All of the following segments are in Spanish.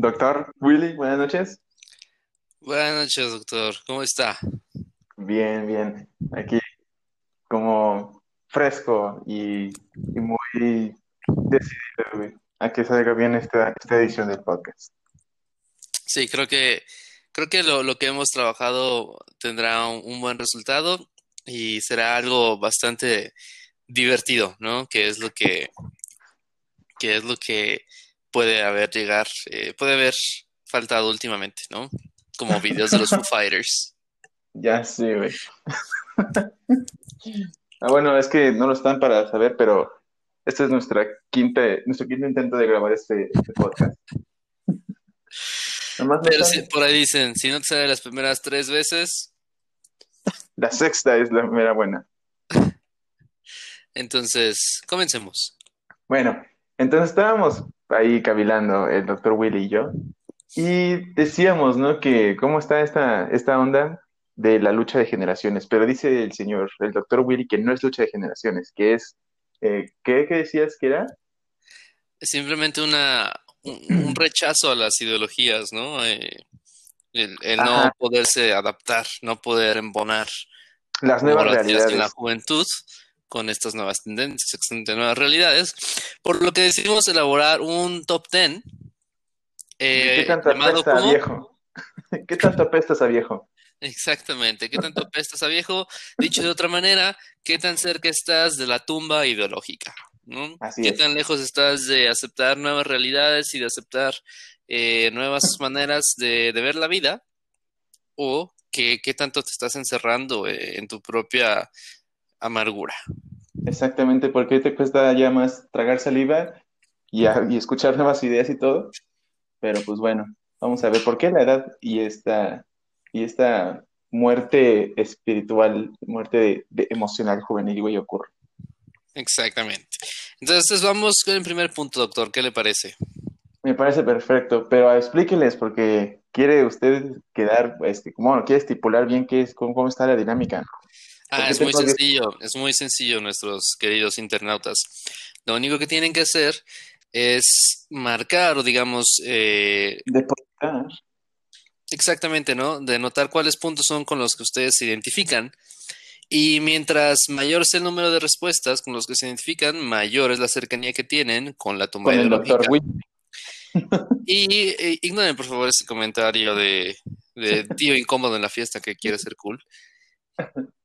Doctor Willy, buenas noches. Buenas noches, doctor. ¿Cómo está? Bien, bien. Aquí como fresco y, y muy decidido a que salga bien esta, esta edición del podcast. Sí, creo que creo que lo, lo que hemos trabajado tendrá un, un buen resultado y será algo bastante divertido, ¿no? Que es lo que que es lo que puede haber llegar, eh, puede haber faltado últimamente, ¿no? Como videos de los Foo Fighters. Ya sí, güey. Ah, bueno, es que no lo están para saber, pero este es nuestra quinta, nuestro quinto intento de grabar este, este podcast. Pero por ahí dicen, si no te sale las primeras tres veces, La sexta es la primera buena. entonces comencemos. Bueno, entonces estábamos ahí cavilando el doctor Willy y yo, y decíamos, ¿no? Que cómo está esta, esta onda de la lucha de generaciones, pero dice el señor, el doctor Willy, que no es lucha de generaciones, que es, eh, ¿qué, qué decías que era? Simplemente una, un, un rechazo a las ideologías, ¿no? Eh, el, el no poderse adaptar, no poder embonar Las nuevas hacías en la realidades. juventud con estas nuevas tendencias, estas nuevas realidades, por lo que decidimos elaborar un top 10 ¿Qué eh, tanto apesta a viejo? ¿Qué tanto apestas a viejo? Exactamente, ¿qué tanto apestas a viejo? Dicho de otra manera, ¿qué tan cerca estás de la tumba ideológica? ¿no? Así ¿Qué es. tan lejos estás de aceptar nuevas realidades y de aceptar eh, nuevas maneras de, de ver la vida? ¿O qué, qué tanto te estás encerrando eh, en tu propia amargura? Exactamente, porque te cuesta ya más tragar saliva y, a- y escuchar nuevas ideas y todo. Pero pues bueno, vamos a ver por qué la edad y esta, y esta muerte espiritual, muerte de- de emocional juvenil, güey, ocurre. Exactamente. Entonces vamos con el primer punto, doctor. ¿Qué le parece? Me parece perfecto, pero explíqueles porque quiere usted quedar, este, como quiere estipular bien qué es, cómo, cómo está la dinámica. ¿Por Ah, es muy sencillo, es muy sencillo, nuestros queridos internautas. Lo único que tienen que hacer es marcar o digamos eh, Depositar. exactamente, ¿no? De notar cuáles puntos son con los que ustedes se identifican. Y mientras mayor sea el número de respuestas con los que se identifican, mayor es la cercanía que tienen con la tumba Con ideológica. Y eh, ignoren por favor ese comentario de, de tío incómodo en la fiesta que quiere ser cool.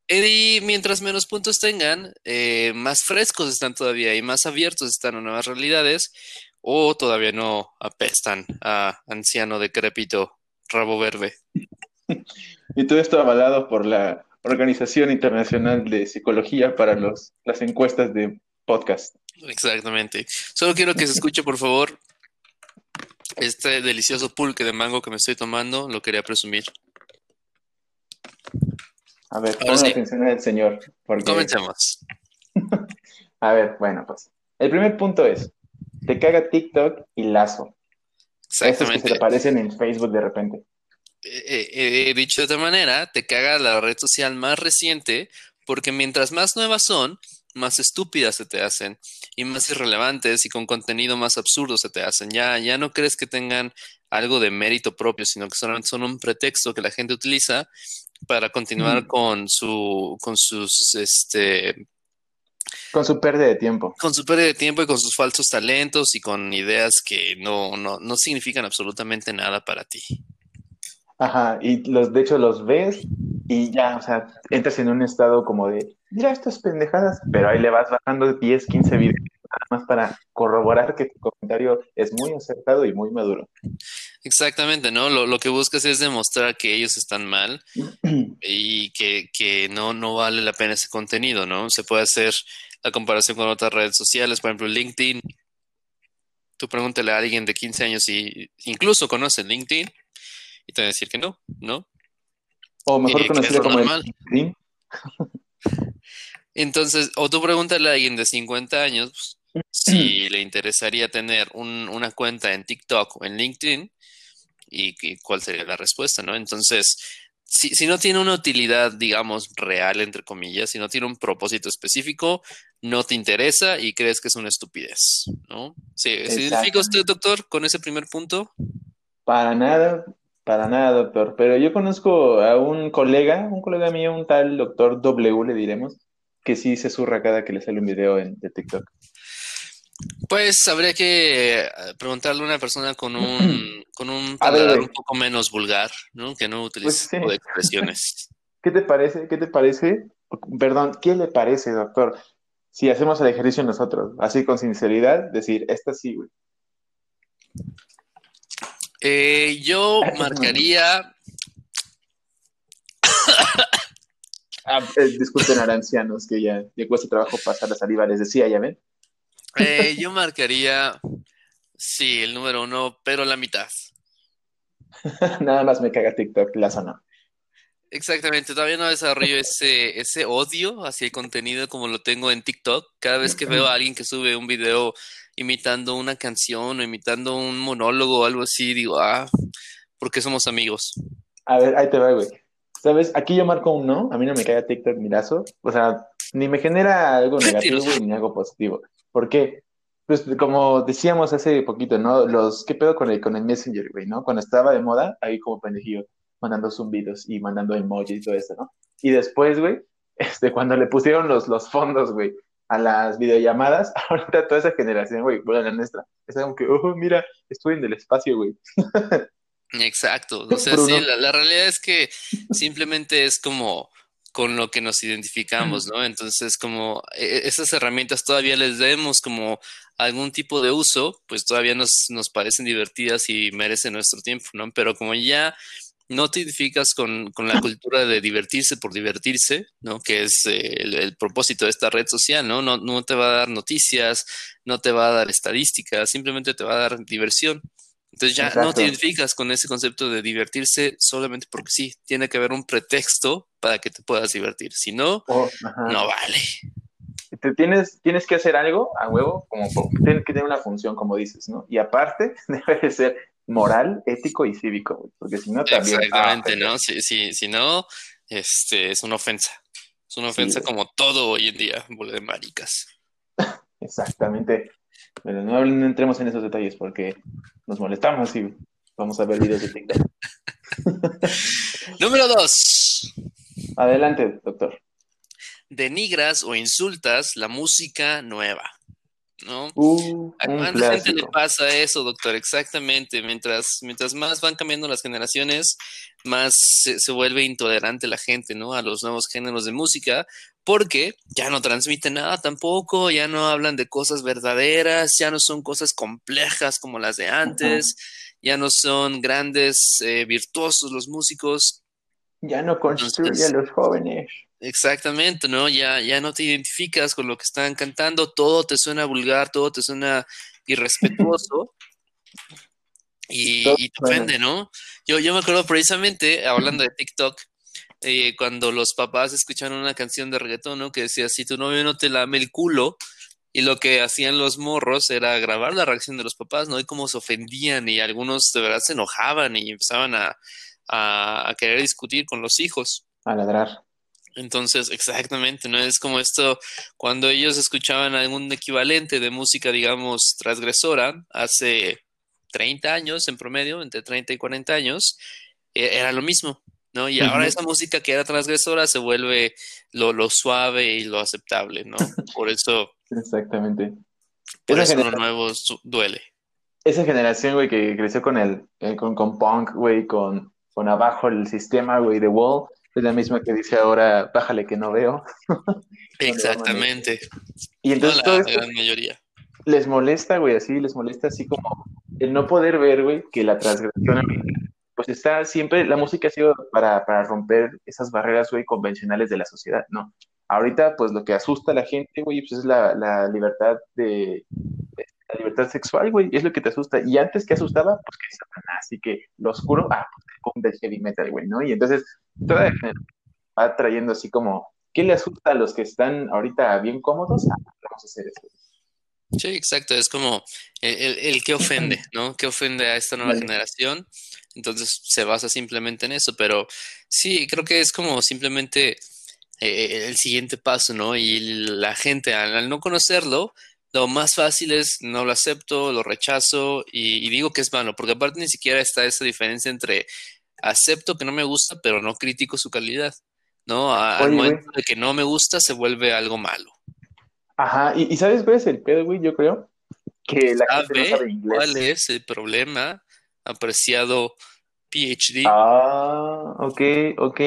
Y mientras menos puntos tengan, eh, más frescos están todavía y más abiertos están a nuevas realidades o todavía no apestan a anciano decrépito rabo verde. Y todo esto avalado por la Organización Internacional de Psicología para los, las encuestas de podcast. Exactamente. Solo quiero que se escuche por favor este delicioso pulque de mango que me estoy tomando, lo quería presumir. A ver, pongan sí. atención al señor. Porque, Comencemos. a ver, bueno, pues. El primer punto es: te caga TikTok y Lazo. Esos que se Exactamente. te aparecen en Facebook de repente. eh, eh, dicho de otra manera, te caga la red social más reciente porque mientras más nuevas son, más estúpidas se te hacen y más irrelevantes y con contenido más absurdo se te hacen. Ya, ya no crees que tengan algo de mérito propio, sino que solamente son un pretexto que la gente utiliza para continuar Mm. con su, con sus, este, Con su pérdida de tiempo. con su pérdida de tiempo y con sus falsos talentos y con ideas que no, no, no significan absolutamente nada para ti. Ajá, y los, de hecho los ves y ya, o sea, entras en un estado como de, mira estas pendejadas, pero ahí le vas bajando 10, 15 videos nada más para corroborar que tu comentario es muy acertado y muy maduro. Exactamente, ¿no? Lo, lo que buscas es demostrar que ellos están mal y que, que no, no vale la pena ese contenido, ¿no? Se puede hacer la comparación con otras redes sociales, por ejemplo, LinkedIn. Tú pregúntale a alguien de 15 años si incluso conoce LinkedIn y te va a decir que no, ¿no? O mejor Eh, conocido como el normal. LinkedIn. Entonces, o tú pregúntale a alguien de 50 años pues, si le interesaría tener un- una cuenta en TikTok o en LinkedIn y, y cuál sería la respuesta, ¿no? Entonces, si, si no tiene una utilidad, digamos, real, entre comillas, si no tiene un propósito específico, no te interesa y crees que es una estupidez, ¿no? Sí, ¿se identifica usted, doctor, con ese primer punto? Para nada, para nada, doctor. Pero yo conozco a un colega, un colega mío, un tal doctor W, le diremos, que sí se surra cada que le sale un video en, de TikTok. Pues habría que eh, preguntarle a una persona con un, con un paladar un poco menos vulgar, ¿no? Que no utilice pues, de expresiones. ¿Qué te parece? ¿Qué te parece? Perdón, ¿qué le parece, doctor? Si hacemos el ejercicio nosotros, así con sinceridad, decir, esta sí, güey. Eh, yo marcaría. Ah, eh, disculpen, arancianos, que ya, ya cuesta trabajo pasar la saliva. Les decía, ya ven. Eh, yo marcaría, sí, el número uno, pero la mitad. Nada más me caga TikTok, la zona. Exactamente, todavía no desarrollo ese, ese odio hacia el contenido como lo tengo en TikTok. Cada vez que veo a alguien que sube un video imitando una canción o imitando un monólogo o algo así, digo, ah, porque somos amigos. A ver, ahí te va, güey. ¿Sabes? Aquí yo marco un no, a mí no me cae TikTok mirazo. O sea, ni me genera algo negativo, ni algo positivo. ¿Por qué? Pues como decíamos hace poquito, ¿no? Los, ¿qué pedo con el, con el Messenger, güey, no? Cuando estaba de moda, ahí como pendejillo, mandando zumbidos y mandando emojis y todo eso, ¿no? Y después, güey, este, cuando le pusieron los, los fondos, güey, a las videollamadas, ahorita toda esa generación, güey, bueno, la nuestra, es como que, oh, mira, estoy en el espacio, güey. Exacto, o sea, sí, la, la realidad es que simplemente es como con lo que nos identificamos, ¿no? Entonces, como e, e, esas herramientas todavía les demos como algún tipo de uso, pues todavía nos, nos parecen divertidas y merecen nuestro tiempo, ¿no? Pero como ya no te identificas con, con la cultura de divertirse por divertirse, ¿no? Que es eh, el, propósito de esta red social, ¿no? ¿no? No te va a dar noticias, no te va a dar estadísticas, simplemente te va a dar diversión. Entonces ya no te identificas con ese concepto de divertirse solamente porque sí, tiene que haber un pretexto para que te puedas divertir. Si no, oh, no vale. Te tienes, tienes que hacer algo a huevo, como tiene que tener una función, como dices, ¿no? Y aparte, debe de ser moral, ético y cívico, porque si no también... Exactamente, ah, ¿no? Si, si, si no, este, es una ofensa. Es una ofensa como todo hoy en día, bole de maricas. Exactamente. Pero no, entremos en esos detalles porque nos molestamos y vamos a ver videos de TikTok. Número dos. Adelante, doctor. Denigras o insultas la música nueva. ¿no? Uh, ¿A cuánta gente le pasa eso, doctor? Exactamente. Mientras, mientras más van cambiando las generaciones, más se, se, vuelve intolerante la gente, ¿no? A los nuevos géneros de música, porque ya no transmiten nada tampoco, ya no hablan de cosas verdaderas, ya no son cosas complejas como las de antes, ya no son grandes, eh, virtuosos los músicos. Ya no construyen a los jóvenes. Exactamente, ¿no? Ya, ya no te identificas con lo que están cantando, todo te suena vulgar, todo te suena irrespetuoso. y, y, te ofende, ¿no? Yo, yo me acuerdo precisamente, hablando de TikTok, eh, cuando los papás escucharon una canción de reggaetón, ¿no? Que decía, si tu novio no te lame el culo, y lo que hacían los morros era grabar la reacción de los papás, ¿no? Y cómo se ofendían y algunos de verdad se enojaban y empezaban a, a, querer discutir con los hijos. A ladrar. Entonces, exactamente, ¿no? Es como esto, cuando ellos escuchaban algún equivalente de música, digamos, transgresora, hace 30 años en promedio, entre 30 y 40 años, e, era lo mismo, ¿no? Y ahora esa música que era transgresora se vuelve lo, lo, suave y lo aceptable, ¿no? Por eso. Exactamente. Por eso lo nuevo duele. Esa generación, güey, que creció con el, eh, con, con punk, güey, con, con abajo el sistema, güey, de Wall, es la misma que dice ahora, bájale que no veo. Exactamente. y entonces la, gran mayoría. Les molesta, güey, así, les molesta así como el no poder ver, güey, que la transgresión pues está siempre, la música ha sido para, para romper esas barreras, güey, convencionales de la sociedad, ¿no? Ahorita, pues lo que asusta a la gente, güey, pues es la, la libertad de, la libertad sexual, güey, es lo que te asusta. Y antes que asustaba, pues que Satanás, así que lo oscuro, ah, pues del heavy metal, güey, ¿no? Y entonces, toda va trayendo así como, ¿qué le asusta a los que están ahorita bien cómodos? Ah, vamos a hacer eso. Sí, exacto, es como el, el, que ofende, ¿no? ¿Qué ofende a esta nueva generación? Entonces se basa simplemente en eso, pero sí, creo que es como simplemente eh, el siguiente paso, ¿no? Y la gente al, no conocerlo, lo más fácil es no lo acepto, lo rechazo y, y digo que es malo, porque aparte ni siquiera está esa diferencia entre acepto que no me gusta, pero no critico su calidad, ¿no? A- al Oye, momento de que no me gusta se vuelve algo malo. Ajá, y, y ¿sabes cuál es el pedo, güey? Yo creo que la gente no ¿Sabe sabe inglés. cuál es el problema? Apreciado PhD. Ah, ok, ok.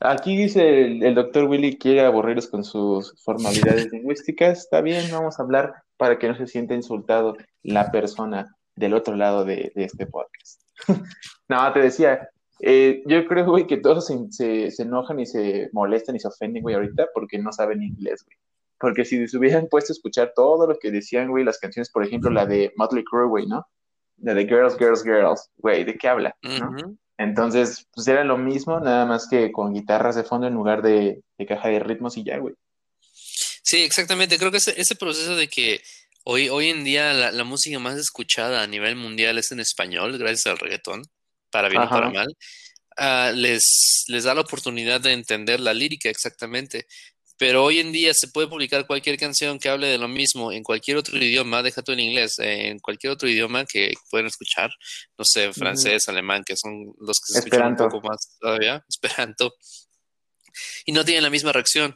Aquí dice el, el doctor Willy quiere aburrirlos con sus formalidades lingüísticas. Está bien, vamos a hablar para que no se sienta insultado la persona del otro lado de, de este podcast. No, te decía, eh, yo creo, güey, que todos se, se, se enojan y se molestan y se ofenden, güey, ahorita porque no saben inglés, güey. Porque si se hubieran puesto a escuchar todo lo que decían, güey, las canciones, por ejemplo, la de Motley Crue, güey, ¿no? De Girls, Girls, Girls, güey, ¿de qué habla? ¿no? Entonces, pues era lo mismo, nada más que con guitarras de fondo en lugar de, de caja de ritmos y ya, güey. Sí, exactamente. Creo que ese, ese proceso de que hoy, hoy en día la, la música más escuchada a nivel mundial es en español, gracias al reggaetón, para bien o para mal, ah, les, les da la oportunidad de entender la lírica exactamente. Pero hoy en día se puede publicar cualquier canción que hable de lo mismo en cualquier otro idioma, deja tú en inglés, en cualquier otro idioma que pueden escuchar, no sé, francés, alemán, que son los que se escuchan un Esperanto. poco más todavía, esperanto, y no tienen la misma reacción.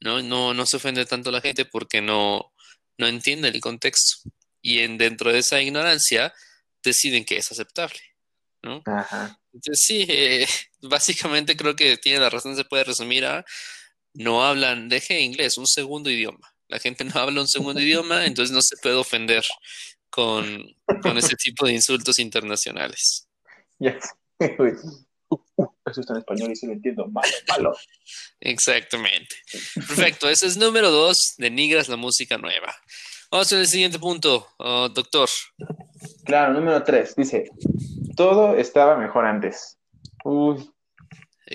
¿no? No, no se ofende tanto la gente porque no, no entiende el contexto. Y en, dentro de esa ignorancia deciden que es aceptable, ¿no? Ajá. Entonces sí, eh, básicamente creo que tiene la razón, se puede resumir a no hablan, deje inglés, un segundo idioma. La gente no habla un segundo idioma, entonces no se puede ofender con, con ese tipo de insultos internacionales. Güey. Uh, uh, eso está en español y sí lo entiendo. Malo, malo. Exactamente. Perfecto, ese es número dos, denigras la música nueva. Vamos al siguiente punto, oh, doctor. Claro, número tres. Dice, todo estaba mejor antes. Uy,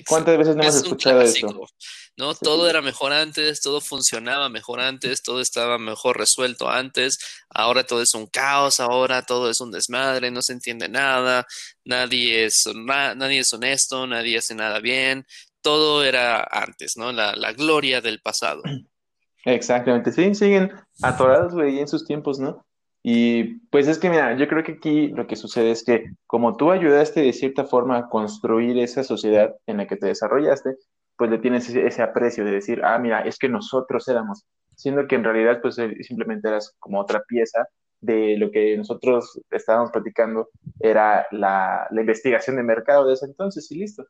¿cuántas veces no hemos Es escuchado eso? ¿No? Sí. Todo era mejor antes, todo funcionaba mejor antes, todo estaba mejor resuelto antes, ahora todo es un caos, ahora todo es un desmadre, no se entiende nada, nadie es, hona- nadie es honesto, nadie hace nada bien, todo era antes, ¿no? La, la gloria del pasado. Exactamente, sí, siguen atorados, güey, en sus tiempos, ¿no? Y pues es que, mira, yo creo que aquí lo que sucede es que como tú ayudaste de cierta forma a construir esa sociedad en la que te desarrollaste, pues le tienes ese, ese aprecio de decir, ah, mira, es que nosotros éramos, siendo que en realidad pues eh, simplemente eras como otra pieza de lo que nosotros estábamos platicando, era la, la investigación de mercado de ese entonces y listo.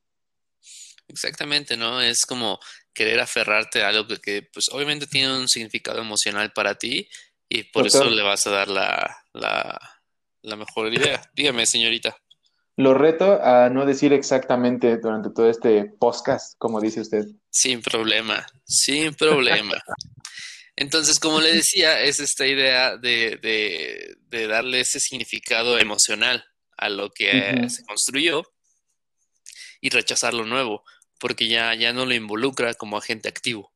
Exactamente, ¿no? Es como querer aferrarte a algo que, que, pues obviamente tiene un significado emocional para ti y por eso le vas a dar la, la, la mejor idea. Dígame, señorita. Lo reto a no decir exactamente durante todo este podcast, como dice usted. Sin problema, sin problema. Entonces, como le decía, es esta idea de, de, de darle ese significado emocional a lo que se construyó y rechazar lo nuevo, porque ya, ya no lo involucra como agente activo.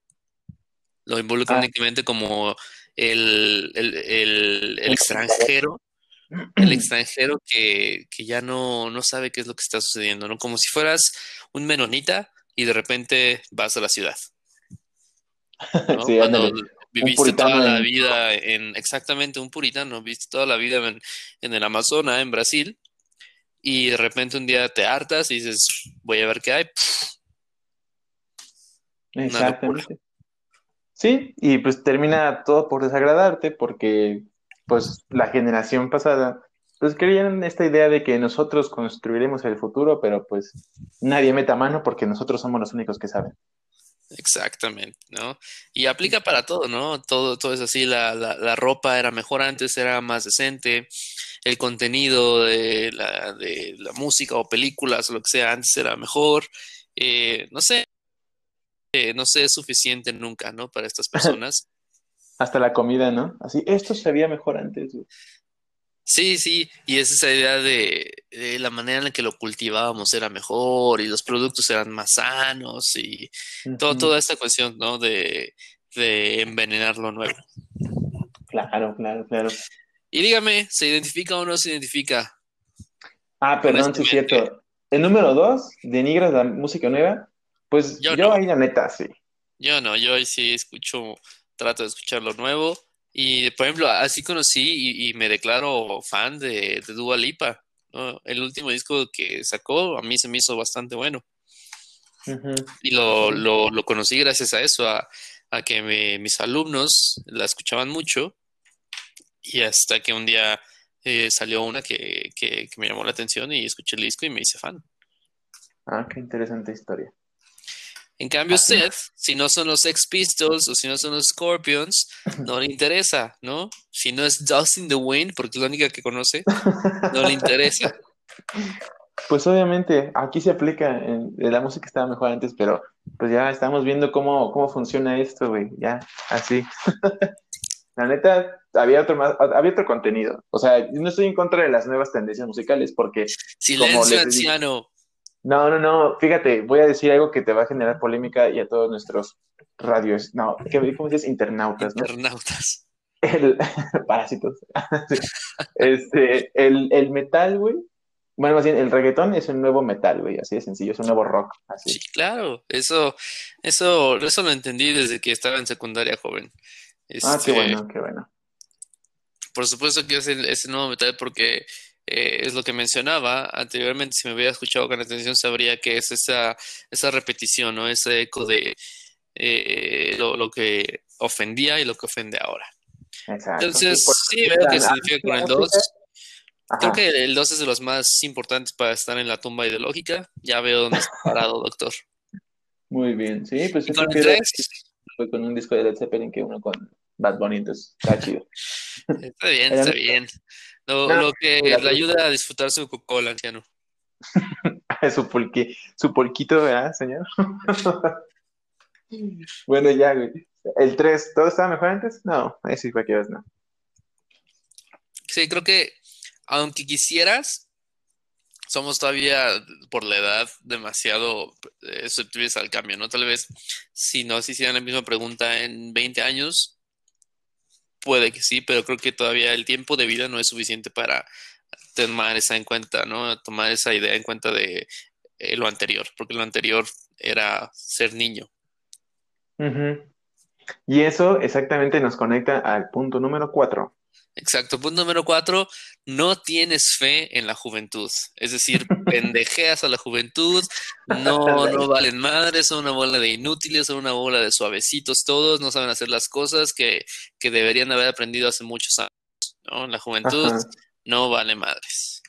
Lo involucra Ah. únicamente como el, el, el, el extranjero, el extranjero que, que ya no, no sabe qué es lo que está sucediendo, ¿no? Como si fueras un menonita y de repente vas a la ciudad. ¿no? Sí, Cuando viviste toda la en- vida en, exactamente un puritano, viste toda la vida en, en el Amazonas, en Brasil, y de repente un día te hartas y dices, voy a ver qué hay. Exactamente. Sí, y pues termina todo por desagradarte porque pues la generación pasada pues creían esta idea de que nosotros construiremos el futuro, pero pues nadie meta mano porque nosotros somos los únicos que saben. Exactamente, ¿no? Y aplica para todo, ¿no? Todo, todo es así, la, la, la ropa era mejor antes, era más decente, el contenido de la, de la música o películas o lo que sea antes era mejor, eh, no sé, eh, no sé, es suficiente nunca, ¿no? Para estas personas. Hasta la comida, ¿no? Así, esto se veía mejor antes. güey. Sí, sí, y es esa idea de, de la manera en la que lo cultivábamos era mejor y los productos eran más sanos y todo, toda esta cuestión, ¿no? De, de envenenar lo nuevo. Claro, claro, claro. Y dígame, ¿se identifica o no se identifica? Ah, perdón, sí es cierto. El número dos, denigras la música nueva. Pues Yo yo no. ahí la neta, sí. Yo no, yo ahí sí escucho, trato de escuchar lo nuevo Y, por ejemplo, así conocí y, me declaro fan de, de Dua Lipa. El último disco que sacó a mí se me hizo bastante bueno. Y lo, lo, lo, conocí gracias a eso, a, a que mis alumnos la escuchaban mucho. Y hasta que un día eh, salió una que, que, que, me llamó la atención y escuché el disco y me hice fan. Ah, qué interesante historia. En cambio, Seth, si no son los Sex Pistols o si no son los Scorpions, no le interesa, ¿no? Si no es Dustin the Wind, porque es la única que conoce, no le interesa. Pues obviamente, aquí se aplica, en, la música estaba mejor antes, pero pues ya estamos viendo cómo, cómo funciona esto, güey, ya, así. la neta, había otro, más, había otro contenido. O sea, no estoy en contra de las nuevas tendencias musicales porque... Silencio, anciano. No, no, no, fíjate, voy a decir algo que te va a generar polémica y a todos nuestros radios, no, ¿cómo dices? Internautas, ¿no? Internautas. El, parásitos. este, el, el metal, güey. Bueno, más bien, el reggaetón es un nuevo metal, güey, así de sencillo, es un nuevo rock. Así. Sí, claro, eso, eso, eso lo entendí desde que estaba en secundaria joven. ah, qué este, bueno, qué bueno. Por supuesto que es el, es el nuevo metal porque eh, es lo que mencionaba anteriormente, si me hubiera escuchado con atención sabría que es esa, esa repetición, ¿no? Ese eco de eh, lo, que ofendía y lo que ofende ahora. Exacto. Entonces, sí, veo que significa con el 2. Creo que el 2 es de los más importantes para estar en la tumba ideológica. Ya veo dónde está parado, doctor. Muy bien, sí, pues con el 3 fue con un disco de Led Zeppelin que uno con Bad Bunny, entonces está chido. Está bien, está bien. Lo, que le ayuda a disfrutar su Coca-Cola, anciano. su, polqui, su polquito, ¿verdad, señor? bueno, ya, güey. El 3, ¿todo estaba mejor antes? No, ese cualquiera vez no. Sí, creo que aunque quisieras, somos todavía por la edad demasiado eh, susceptibles al cambio, ¿no? Tal vez si nos hicieran la misma pregunta en 20 años, Puede que sí, pero creo que todavía el tiempo de vida no es suficiente para tomar esa en cuenta, ¿no? Tomar esa idea en cuenta de eh, lo anterior, porque lo anterior era ser niño. Y eso exactamente nos conecta al punto número cuatro. Exacto. Punto número cuatro, no tienes fe en la juventud. Es decir, pendejeas a la juventud, no, no valen madres, son una bola de inútiles, son una bola de suavecitos todos, no saben hacer las cosas que, que deberían haber aprendido hace muchos años. ¿no? La juventud no vale madres.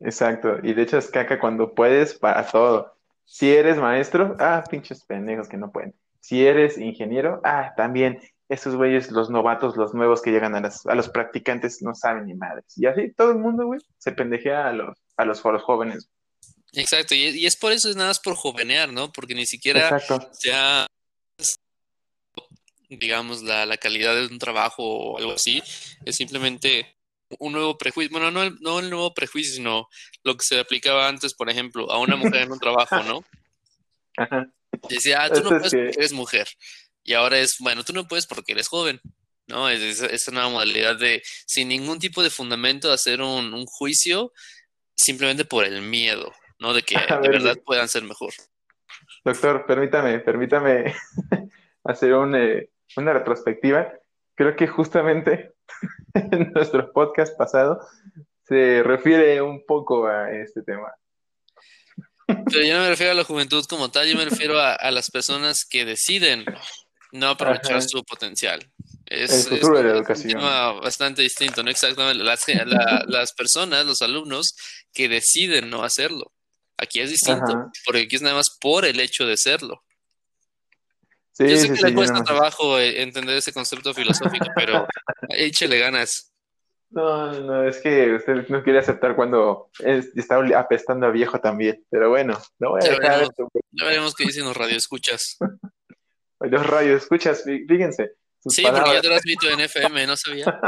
Exacto. Y de hecho es caca cuando puedes para todo. Si eres maestro, ah, pinches pendejos que no pueden. Si eres ingeniero, ah, también esos güeyes, los novatos, los nuevos que llegan a, a los practicantes, no saben ni madres. Y así todo el mundo, güey, se pendejea a los, a los, jóvenes. Exacto, y, es por eso, es nada más por jovenear, ¿no? Porque ni siquiera ya, digamos, la, la, calidad de un trabajo o algo así, es simplemente un nuevo prejuicio. Bueno, no, no el nuevo prejuicio, sino lo que se aplicaba antes, por ejemplo, a una mujer en un trabajo, ¿no? Ajá. Decía, ah, tú no puedes porque eres mujer. Y ahora es, bueno, tú no puedes porque eres joven, ¿no? Es, es, una modalidad de, sin ningún tipo de fundamento, hacer un, juicio simplemente por el miedo, ¿no? De que de verdad puedan ser mejor. Doctor, permítame, permítame hacer eh, una retrospectiva. Creo que justamente en nuestro podcast pasado se refiere un poco a este tema. Pero yo no me refiero a la juventud como tal, yo me refiero a, a las personas que deciden no aprovechar su potencial. Es, el futuro de la educación. un tema bastante distinto, ¿no? Exactamente. Las, las personas, los alumnos que deciden no hacerlo. Aquí es distinto, porque aquí es nada más por el hecho de serlo. Sí, Yo sé que le cuesta trabajo eh, entender ese concepto filosófico, pero échele ganas. No, no, es que usted no quiere aceptar cuando está apestando a viejo también. Pero bueno, no voy a ya dejar veremos, Ya veremos qué dicen los radioescuchas. Los radios, escuchas, fíjense. Sí, porque yo transmito en FM, no sabía.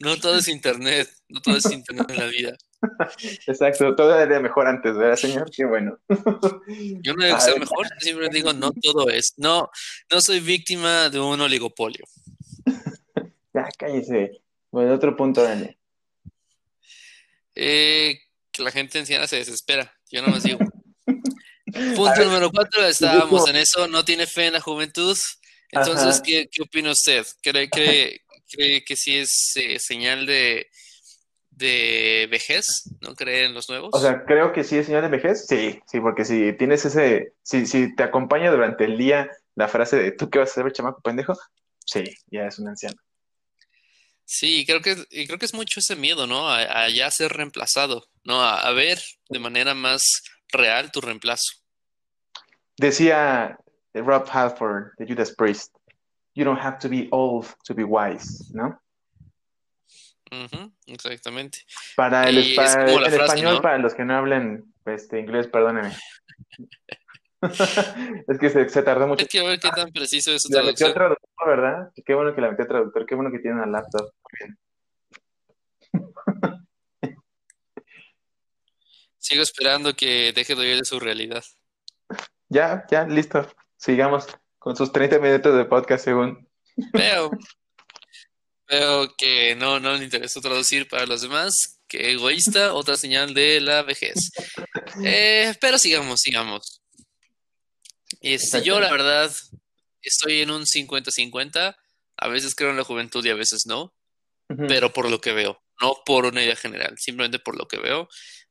No todo es internet, no todo es internet en la vida. Exacto, todo era mejor antes, ¿verdad, señor? Qué bueno. Yo no digo que sea mejor, siempre digo no todo es. No, no soy víctima de un oligopolio. Ya, cállese. Bueno, otro punto, Daniel. Eh, que la gente anciana se desespera. Yo no más digo. Punto número cuatro, estábamos en eso, no tiene fe en la juventud. Entonces, ¿qué, ¿qué, opina usted? ¿Cree, cree que sí es eh, señal de, de vejez, ¿no creen los nuevos? O sea, creo que sí es señal de vejez. Sí, sí, porque si tienes ese, si, si te acompaña durante el día la frase de ¿tú qué vas a hacer, chamaco pendejo? Sí, ya es un anciano. Sí, creo que, y creo que es mucho ese miedo, ¿no? A, a ya ser reemplazado, ¿no? A, a ver de manera más real tu reemplazo. Decía Rob Halford de Judas Priest, you don't have to be old to be wise, ¿no? Ujú, exactamente. Para el, es para el frase, español, ¿no? para los que no hablen este, inglés, perdónenme. es que se, se tardó mucho. Hay que ver qué tan preciso es su La metió traducción. traductor, ¿verdad? Qué bueno que la metió traductor, qué bueno que tiene una laptop. Bien. Sigo esperando que deje de oír de su realidad. Ya, ya, listo. Sigamos con sus 30 minutos de podcast según. Veo, veo que no, no le interesó traducir para los demás. Que egoísta, otra señal de la vejez. Eh, pero sigamos, sigamos. Este, yo, la verdad, estoy en un 50-50. A veces creo en la juventud y a veces no. Ujú. pero por lo que veo, no por una idea general, simplemente por lo que veo.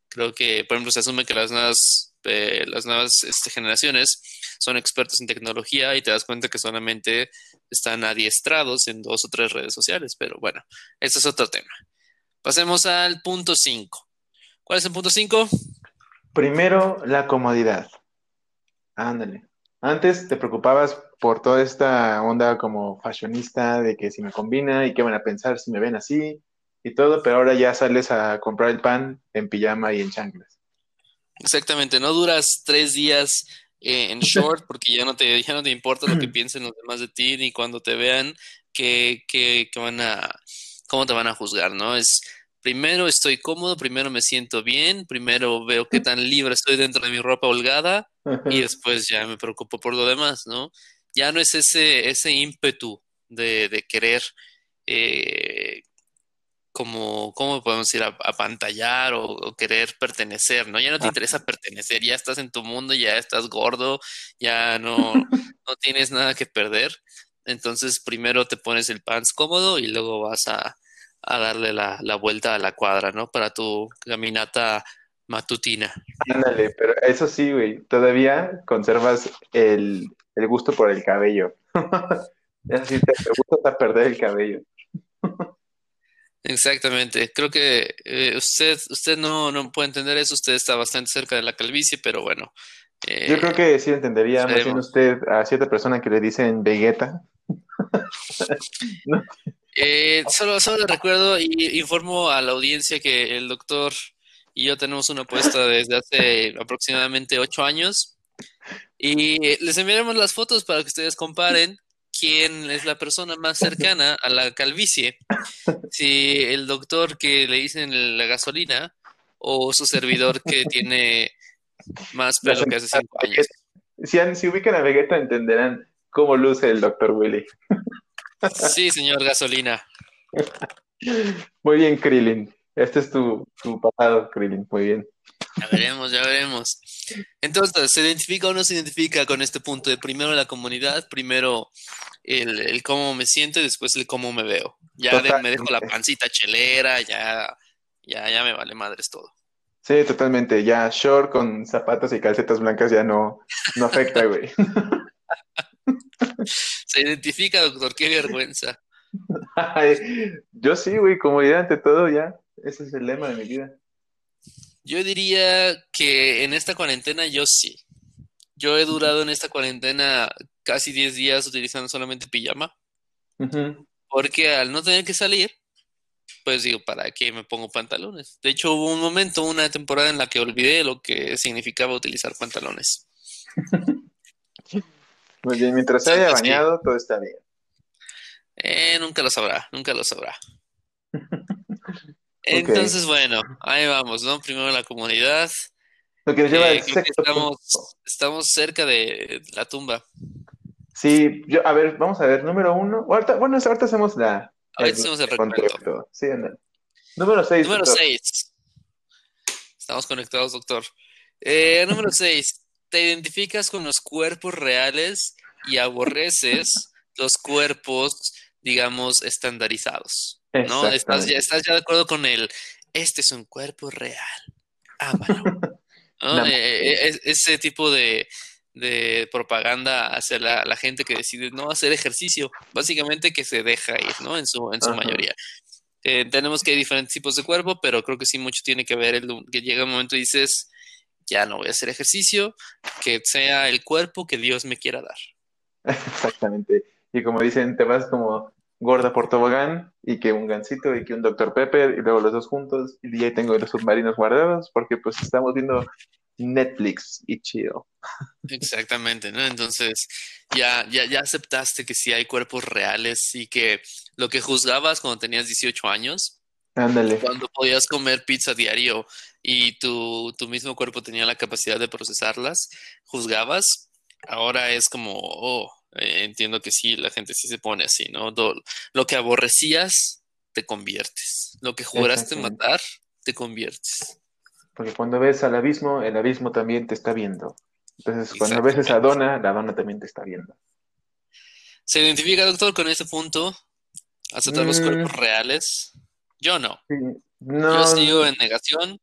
Creo que, por ejemplo, se asume que las nuevas, eh, las nuevas este, generaciones son expertos en tecnología y te das cuenta que solamente están adiestrados en dos o tres redes sociales, pero bueno, ese es otro tema. Pasemos al punto 5. ¿Cuál es el punto 5? Primero, la comodidad. Ándale. Antes te preocupabas por toda esta onda como fashionista de que si me combina y qué van a pensar si me ven así y todo, pero ahora ya sales a comprar el pan en pijama y en chanclas. Exactamente, no duras tres días eh, en short porque ya no te, ya no te importa lo que piensen los demás de ti ni cuando te vean que, que, que van a, cómo te van a juzgar, ¿no? Es primero estoy cómodo, primero me siento bien, primero veo qué tan libre estoy dentro de mi ropa holgada y después ya me preocupo por lo demás, ¿no? Ya no es ese, ese ímpetu de, de querer eh, como, ¿cómo podemos decir? A- apantallar o, o querer pertenecer, ¿no? Ya no te Ah. interesa pertenecer, ya estás en tu mundo, ya estás gordo, ya no, no tienes nada que perder. Entonces, primero te pones el pants cómodo y luego vas a, a darle la, la vuelta a la cuadra, ¿no? Para tu caminata matutina. Ándale, pero eso sí, güey, todavía conservas el, el gusto por el cabello. Así te, gusta perder el cabello. Exactamente. Creo que eh, usted, usted no, no puede entender eso, usted está bastante cerca de la calvicie, pero bueno. eh, Yo creo que sí entendería más bien usted a cierta persona que le dicen Vegeta. Eh, solo, solo le recuerdo y informo a la audiencia que el doctor y yo tenemos una apuesta desde hace aproximadamente ocho años y les enviaremos las fotos para que ustedes comparen quién es la persona más cercana a la calvicie. Si el doctor que le dicen la gasolina o su servidor que tiene más pelo que hace cinco años. Si, si ubican a Vegeta entenderán cómo luce el Dr. Willy. Sí, señor gasolina. Muy bien, Krillin. Este es tu, tu pasado, Krillin. Muy bien. Ya veremos, ya veremos. Entonces, ¿se identifica o no se identifica con este punto de primero la comunidad, primero el, el cómo me siento y después el cómo me veo? Ya de- me dejo la pancita chelera, ya, ya, ya me vale madres todo. Sí, totalmente. Ya short con zapatos y calcetas blancas ya no, no afecta, güey. Se identifica, doctor, qué vergüenza. Ay, Yo sí, güey, comodidad ante todo ya. Ese es el lema de mi vida. Yo diría que en esta cuarentena yo sí. Yo he durado en esta cuarentena casi 10 días utilizando solamente pijama, porque al no tener que salir, pues digo, ¿para qué me pongo pantalones? De hecho, hubo un momento, una temporada en la que olvidé lo que significaba utilizar pantalones. Muy bien, mientras se haya bañado, todo está bien. Eh, nunca lo sabrá, nunca lo sabrá. Entonces, bueno, ahí vamos, ¿no? Primero la comunidad. Lo que nos lleva Eh, al sexto estamos, punto. estamos cerca de la tumba. Sí, yo, a ver, vamos a ver, número uno. Ahorita, bueno, ahorita hacemos la, Ahorita hacemos el recuento. Sí, ándale. Número seis. Número doctor. 6. Estamos conectados, doctor. Eh, número 6. Te identificas con los cuerpos reales y aborreces los cuerpos digamos, estandarizados. ¿No? Estás ya, estás ya de acuerdo con el, este es un cuerpo real, ámalo. ¿no? Eh, eh, ese tipo de, de propaganda hacia la, la, gente que decide no hacer ejercicio, básicamente que se deja ir, ¿no? En su, en su mayoría. Eh, tenemos que hay diferentes tipos de cuerpo, pero creo que sí mucho tiene que ver el que llega un momento y dices, ya no voy a hacer ejercicio, que sea el cuerpo que Dios me quiera dar. Exactamente. Y como dicen, te vas como gorda por tobogán y que un gancito y que un Dr. Pepper y luego los dos juntos y ya tengo los submarinos guardados porque pues estamos viendo Netflix y chido. Exactamente, ¿no? Entonces ya, ya, ya aceptaste que sí hay cuerpos reales y que lo que juzgabas cuando tenías 18 años, Ándale. cuando podías comer pizza diario y tu, tu mismo cuerpo tenía la capacidad de procesarlas, juzgabas, ahora es como, oh, eh, entiendo que sí, la gente sí se pone así, ¿no? lo que aborrecías, te conviertes. Lo que juraste matar, te conviertes. Porque cuando ves al abismo, el abismo también te está viendo. Entonces, cuando ves esa dona, la dona también te está viendo. ¿Se identifica, doctor, con ese punto? ¿Aceptar los cuerpos mm. reales? Yo no. Yo sigo en negación.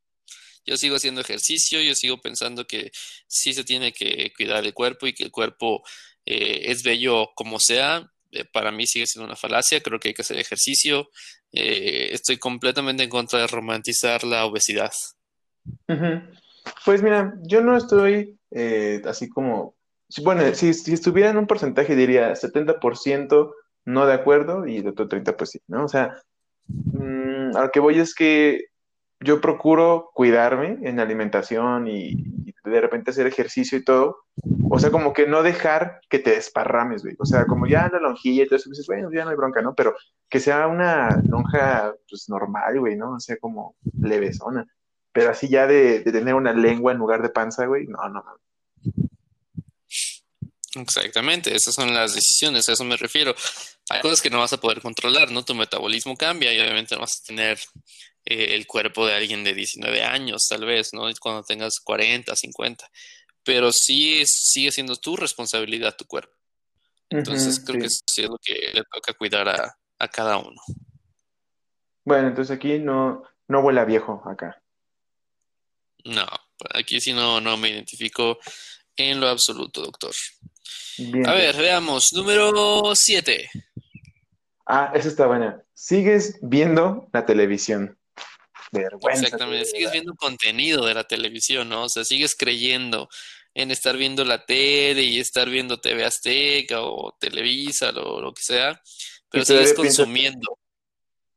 Yo sigo haciendo ejercicio. Yo sigo pensando que sí se tiene que cuidar el cuerpo y que el cuerpo eh, es bello como sea. Eh, para mí sigue siendo una falacia. Creo que hay que hacer ejercicio. Eh, estoy completamente en contra de romantizar la obesidad. Pues mira, yo no estoy así como, bueno, si, si, estuviera en un porcentaje diría 70% no de acuerdo y el otro 30% pues sí, ¿no? O sea, mm, a lo que voy es que yo procuro cuidarme en alimentación y, de repente hacer ejercicio y todo. O sea, como que no dejar que te desparrames, güey. O sea, como ya la lonjilla y todo eso, dices, bueno, ya no hay bronca, ¿no? Pero que sea una lonja, pues, normal, güey, ¿no? O sea, como levesona. Pero así ya de, tener una lengua en lugar de panza, güey, no, no, no. Exactamente, esas son las decisiones, a eso me refiero. Hay cosas que no vas a poder controlar, ¿no? Tu metabolismo cambia y obviamente no vas a tener eh, el cuerpo de alguien de 19 años, tal vez, ¿no? Cuando tengas 40, 50. Pero sí sigue siendo tu responsabilidad tu cuerpo. Entonces creo que eso es lo que le toca cuidar a, a, cada uno. Bueno, entonces aquí no, no huele a viejo acá. No, aquí sí no, no me identifico en lo absoluto, doctor. A ver, veamos. Número 7. Ah, eso está buena. Sigues viendo la televisión. Vergüenza. Exactamente, sigues viendo contenido de la televisión, ¿no? O sea, sigues creyendo en estar viendo la tele y estar viendo TV Azteca o Televisa o lo que sea, pero sigues consumiendo.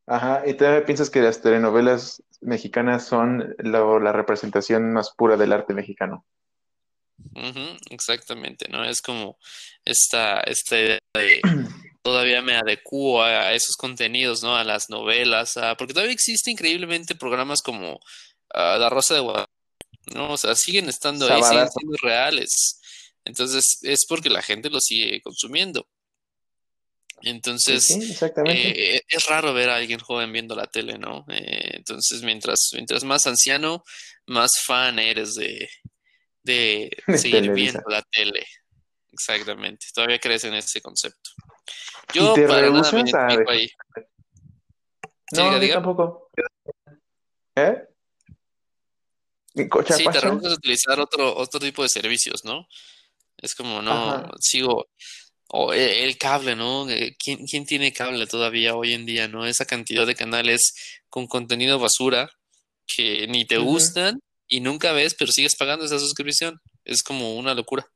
Ajá, y todavía piensas que las telenovelas mexicanas son la, representación más pura del arte mexicano. exactamente, ¿no? Es como esta, esta idea de todavía me adecuo a, esos contenidos, ¿no? A las novelas, porque todavía existe increíblemente programas como La Rosa de Guadalupe, ¿no? O sea, siguen estando ahí, siguen siendo reales. Entonces, es porque la gente lo sigue consumiendo. Entonces, eh, es raro ver a alguien joven viendo la tele, ¿no? Eh, entonces, mientras, mientras más anciano, más fan eres de, de seguir viendo la tele. Exactamente. Todavía crees en ese concepto. Yo para nada me ahí. No, diga, tampoco. ¿Eh? Sí, te rehusas a utilizar otro, otro tipo de servicios, ¿no? Es como, no, sigo, o e, el cable, ¿no? Eh, ¿Quién, ¿Quién, tiene cable todavía hoy en día, no? Esa cantidad de canales con contenido basura que ni te gustan y nunca ves, pero sigues pagando esa suscripción. Es como una locura.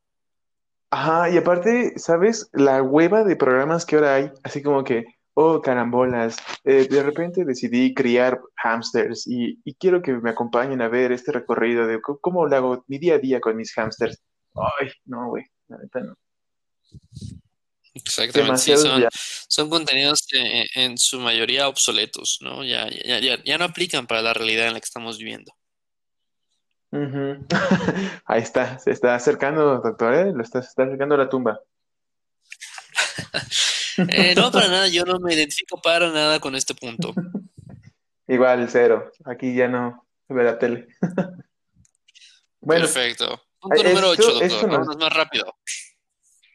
Ajá, y aparte, ¿sabes? La hueva de programas que ahora hay, así como que, oh, carambolas, eh, de repente decidí criar hamsters y, y, quiero que me acompañen a ver este recorrido de cómo lo hago mi día a día con mis hamsters. Ay, no, güey, la neta no. Exactamente, sí, son, son, contenidos que en su mayoría obsoletos, ¿no? Ya, ya, ya, ya no aplican para la realidad en la que estamos viviendo. Ahí está, se está acercando, doctor, ¿eh? Lo está, se está acercando a la tumba. eh, no, para nada, yo no me identifico para nada con este punto. Igual, cero. Aquí ya no ve la tele. bueno, Perfecto. Punto número 8, doctor. Vámonos más rápido.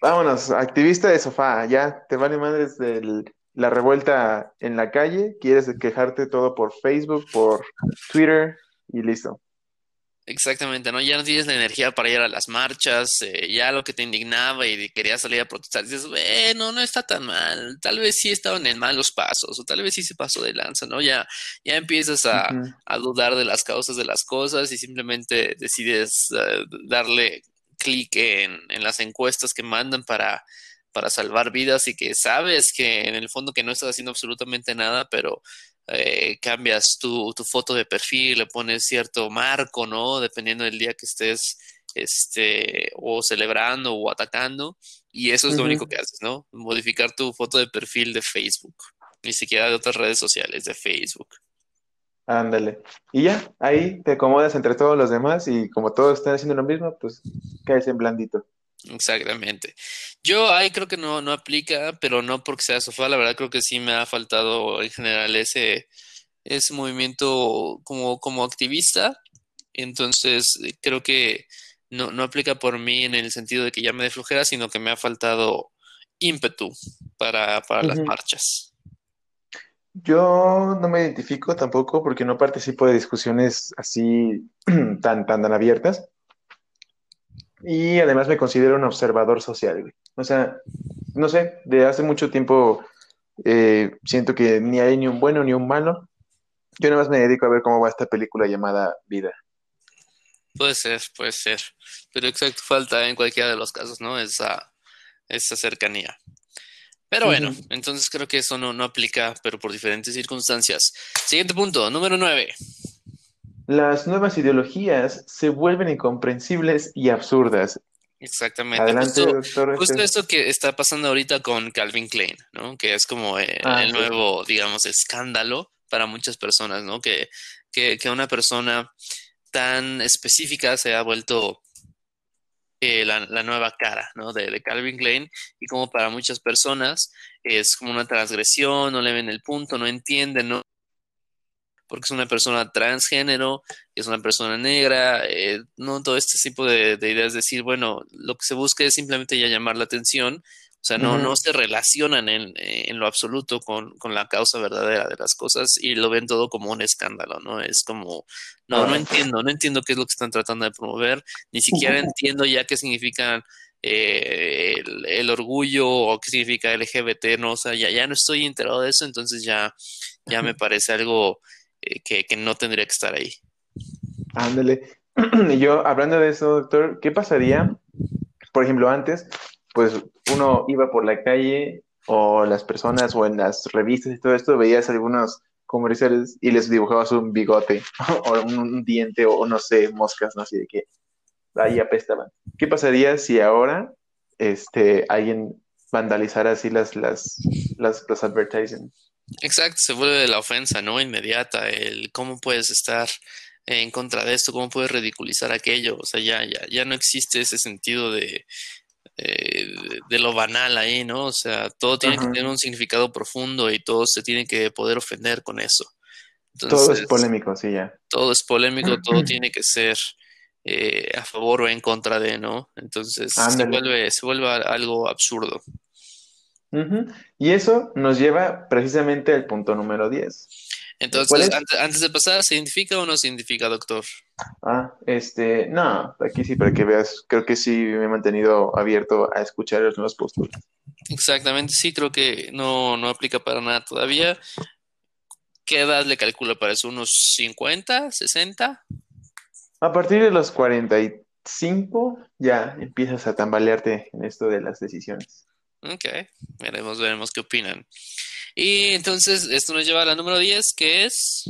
Vámonos, activista de sofá, ya te vale madres del, la revuelta en la calle, quieres quejarte todo por Facebook, por Twitter y listo. Exactamente, ¿no? Ya no tienes la energía para ir a las marchas, eh, ya lo que te indignaba y querías salir a protestar, dices, bueno, no está tan mal, tal vez sí estaban en malos pasos, o tal vez sí se pasó de lanza, ¿no? Ya, ya empiezas a, a dudar de las causas de las cosas y simplemente decides eh, darle clic en, en las encuestas que mandan para, para salvar vidas y que sabes que en el fondo que no estás haciendo absolutamente nada, pero eh, cambias tu, tu, foto de perfil, le pones cierto marco, ¿no? Dependiendo del día que estés este, o celebrando o atacando. Y eso es lo único que haces, ¿no? Modificar tu foto de perfil de Facebook. Ni siquiera de otras redes sociales, de Facebook. Ándale. Y ya, ahí te acomodas entre todos los demás y como todos están haciendo lo mismo, pues caes en blandito. Exactamente. Yo ahí creo que no, no aplica, pero no porque sea sofá, la verdad creo que sí me ha faltado en general ese, ese movimiento como, como activista. Entonces, eh, creo que no, no aplica por mí en el sentido de que ya me de flojera, sino que me ha faltado ímpetu para, para las marchas. Yo no me identifico tampoco porque no participo de discusiones así tan, tan, tan abiertas. Y además me considero un observador social, güey. O sea, no sé, de hace mucho tiempo eh, siento que ni hay ni un bueno ni un malo. Yo nada más me dedico a ver cómo va esta película llamada Vida. Puede ser, puede ser. Pero exacto, falta en cualquiera de los casos, ¿no? Esa, esa cercanía. Pero bueno, entonces creo que eso no, no aplica, pero por diferentes circunstancias. Siguiente punto, número nueve. Las nuevas ideologías se vuelven incomprensibles y absurdas. Exactamente. Adelante, justo, doctor. Justo este. esto que está pasando ahorita con Calvin Klein, ¿no? Que es como eh, ah, el nuevo, digamos, escándalo para muchas personas, ¿no? Que, que, que una persona tan específica se ha vuelto eh, la, la, nueva cara, ¿no? De, de, Calvin Klein y como para muchas personas es como una transgresión, no le ven el punto, no entienden, no porque es una persona transgénero, es una persona negra, eh, no todo este tipo de, ideas, decir, bueno, lo que se busca es simplemente ya llamar la atención, o sea, no, no se relacionan en, en lo absoluto con, con, la causa verdadera de las cosas y lo ven todo como un escándalo, ¿no? Es como, no, no entiendo, no entiendo qué es lo que están tratando de promover, ni siquiera entiendo ya qué significan eh, el, el, orgullo o qué significa LGBT, ¿no? O sea, ya, ya no estoy enterado de eso, entonces ya, ya me parece algo eh, que, no tendría que estar ahí. Ándale. Yo, hablando de eso, doctor, ¿qué pasaría? Por ejemplo, antes, pues uno iba por la calle o las personas o en las revistas y todo esto, veías algunos comerciales y les dibujabas un bigote o un, diente o no sé, moscas, no sé de qué. Ahí apestaban. ¿Qué pasaría si ahora este, alguien vandalizara así las, las, las, los advertisements? Exacto, se vuelve la ofensa, ¿no? Inmediata, el cómo puedes estar en contra de esto, cómo puedes ridiculizar aquello, o sea, ya, ya, ya no existe ese sentido de, eh, de lo banal ahí, ¿no? O sea, todo tiene que tener un significado profundo y todo se tiene que poder ofender con eso. todo es polémico, sí, ya. Todo es polémico, todo tiene que ser eh, a favor o en contra de, ¿no? Entonces se vuelve, se vuelve algo absurdo. Y eso nos lleva precisamente al punto número 10. Entonces, antes, de pasar, ¿se identifica o no se identifica, doctor? Ah, este, no, aquí sí, para que veas, creo que sí me he mantenido abierto a escuchar los nuevos posturas. Exactamente, sí, creo que no, no aplica para nada todavía. ¿Qué edad le calcula para eso? ¿Unos 50, 60? A partir de los 45 ya empiezas a tambalearte en esto de las decisiones. Ok, veremos, veremos qué opinan. Y entonces, esto nos lleva a la número 10, que es...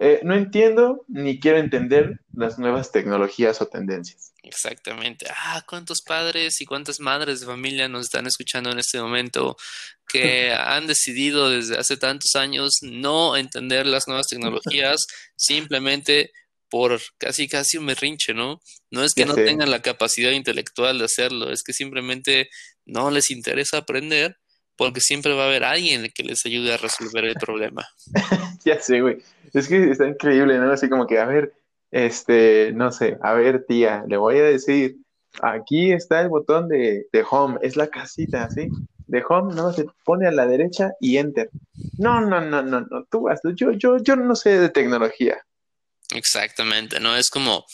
Eh, no entiendo ni quiero entender las nuevas tecnologías o tendencias. Exactamente. Ah, cuántos padres y cuántas madres de familia nos están escuchando en este momento que han decidido desde hace tantos años no entender las nuevas tecnologías, simplemente por casi casi un merrinche, ¿no? No es que no tengan la capacidad intelectual de hacerlo, es que simplemente no les interesa aprender porque siempre va a haber alguien que les ayude a resolver el problema. ya sé, güey. Es que está increíble, ¿no? Así como que, a ver, este, no sé, a ver, tía, le voy a decir, aquí está el botón de, de home, es la casita, ¿sí? de home, no se pone a la derecha y enter. No, no, no, no, no, tú hazlo. Yo, yo, yo no sé de tecnología. Exactamente, ¿no? Es como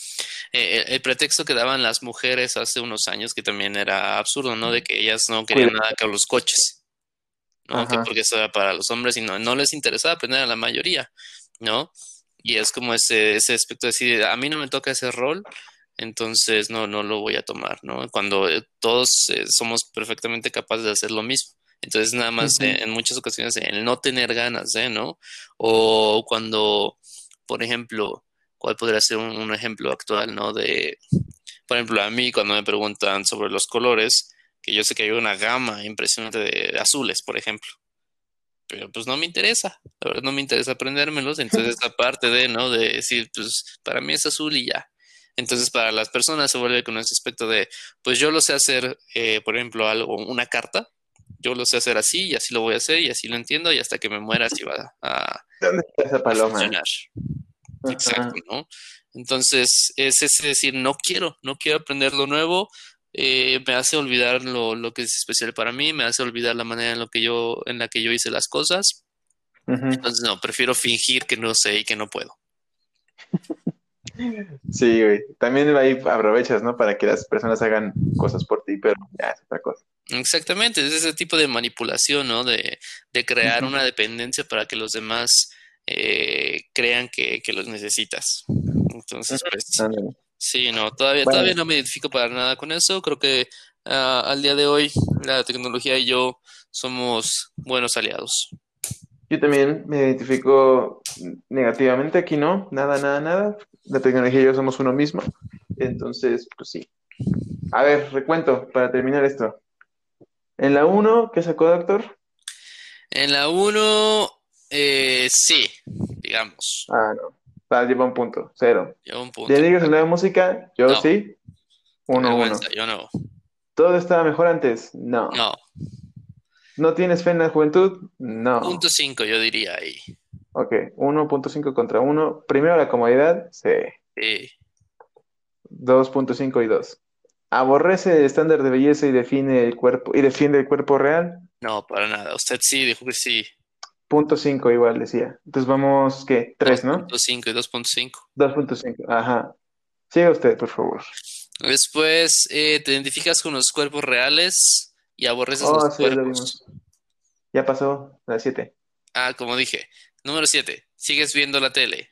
eh, el pretexto que daban las mujeres hace unos años que también era absurdo, ¿no? De que ellas no querían nada con los coches, ¿no? Que porque eso era para los hombres y no, no les interesaba aprender a la mayoría, ¿no? Y es como ese, ese aspecto de decir, a mí no me toca ese rol, entonces no, no lo voy a tomar, ¿no? Cuando eh, todos eh, somos perfectamente capaces de hacer lo mismo. Entonces, nada más en muchas ocasiones el no tener ganas, ¿eh? ¿no? O cuando, por ejemplo, ¿cuál podría ser un, ejemplo actual, ¿no? De, por ejemplo, a mí cuando me preguntan sobre los colores, que yo sé que hay una gama impresionante de azules, por ejemplo. Pero pues no me interesa, la verdad no me interesa aprendérmelos, entonces aparte de, ¿no? De decir, pues para mí es azul y ya. Entonces, para las personas se vuelve con ese aspecto de, pues yo lo sé hacer, eh, por ejemplo, algo, una carta, yo lo sé hacer así y así lo voy a hacer y así lo entiendo y hasta que me muera así va a, ¿Dónde está esa paloma? funcionar. Exacto, ¿no? Entonces, es ese decir, no quiero, no quiero aprender lo nuevo, eh, me hace olvidar lo, lo, que es especial para mí, me hace olvidar la manera en, lo que yo, en la que yo hice las cosas. Entonces, no, prefiero fingir que no sé y que no puedo. Sí, güey. También ahí aprovechas, ¿no? Para que las personas hagan cosas por ti, pero ya es otra cosa. Exactamente, es ese tipo de manipulación, ¿no? De, de crear una dependencia para que los demás eh, crean que, que, los necesitas. Entonces, pues, sí, no, todavía, todavía no me identifico para nada con eso. Creo que uh, al día de hoy la tecnología y yo somos buenos aliados. Yo también me identifico negativamente, aquí no, nada, nada, nada. La tecnología y yo somos uno mismo. Entonces, pues sí. A ver, recuento para terminar esto. En la 1, ¿qué sacó, doctor? En la 1, eh, sí, digamos. Ah, no. Ah, lleva un punto, cero. Lleva un punto. ¿Ya digas la música? Yo sí. Uno, uno. Yo no. ¿Todo estaba mejor antes? No. No. ¿No tienes fe en la juventud? No. Punto 5, yo diría ahí. Ok, 1.5 contra 1. Primero la comodidad, sí. Sí. 2.5 y 2. ¿Aborrece el estándar de belleza y define el cuerpo y defiende el cuerpo real? No, para nada. Usted sí dijo que sí. Punto 5 igual decía. Entonces vamos, ¿qué? 3, ¿no? 2.5 y 2.5. 2.5, ajá. Siga usted, por favor. Después, eh, te identificas con los cuerpos reales y aborreces oh, los sí, cuerpos. Ya pasó, la 7. Ah, como dije. Número 7. ¿Sigues viendo la tele?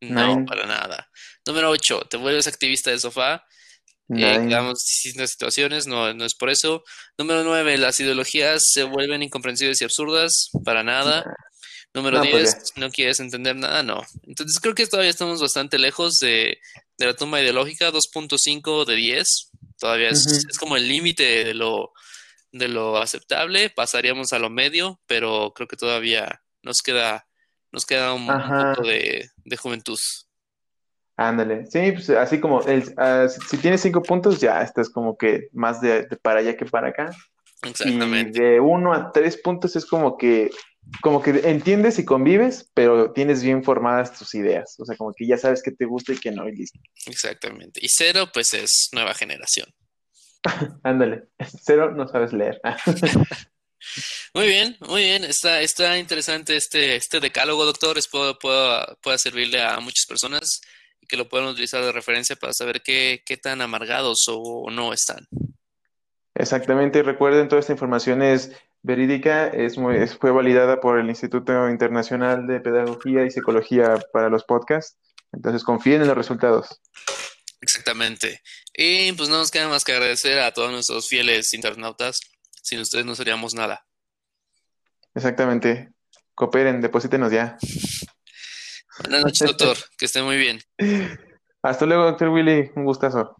No, para nada. Número 8. ¿Te vuelves activista de sofá? Eh, digamos, distintas situaciones, no, no es por eso. Número 9. Las ideologías se vuelven incomprensibles y absurdas. Para nada. Número 10. Pues no quieres entender nada, no. Entonces creo que todavía estamos bastante lejos de, de la tumba ideológica. 2.5 de 10. Todavía es, es como el límite de lo de lo aceptable, pasaríamos a lo medio, pero creo que todavía nos queda, nos queda un, poco de, juventud. Ándale, sí, pues así como el, ah, si, tienes cinco puntos, ya estás como que más de, para allá que para acá. Exactamente. Y de uno a tres puntos es como que, como que entiendes y convives, pero tienes bien formadas tus ideas. O sea, como que ya sabes qué te gusta y qué no, y listo. Exactamente. Y cero, pues es nueva generación. Ándale, cero no sabes leer. muy bien, muy bien. Está, está interesante este, este decálogo, doctor. Pueda, pueda servirle a muchas personas y que lo puedan utilizar de referencia para saber qué, qué tan amargados o no están. Exactamente, recuerden, toda esta información es verídica, es muy, fue validada por el Instituto Internacional de Pedagogía y Psicología para los Podcasts. Entonces confíen en los resultados. Exactamente. Y pues no nos queda más que agradecer a todos nuestros fieles internautas. Sin ustedes no seríamos nada. Exactamente. Cooperen, deposítenos ya. Buenas noches, doctor. que esté muy bien. Hasta luego, doctor Willy. Un gustazo.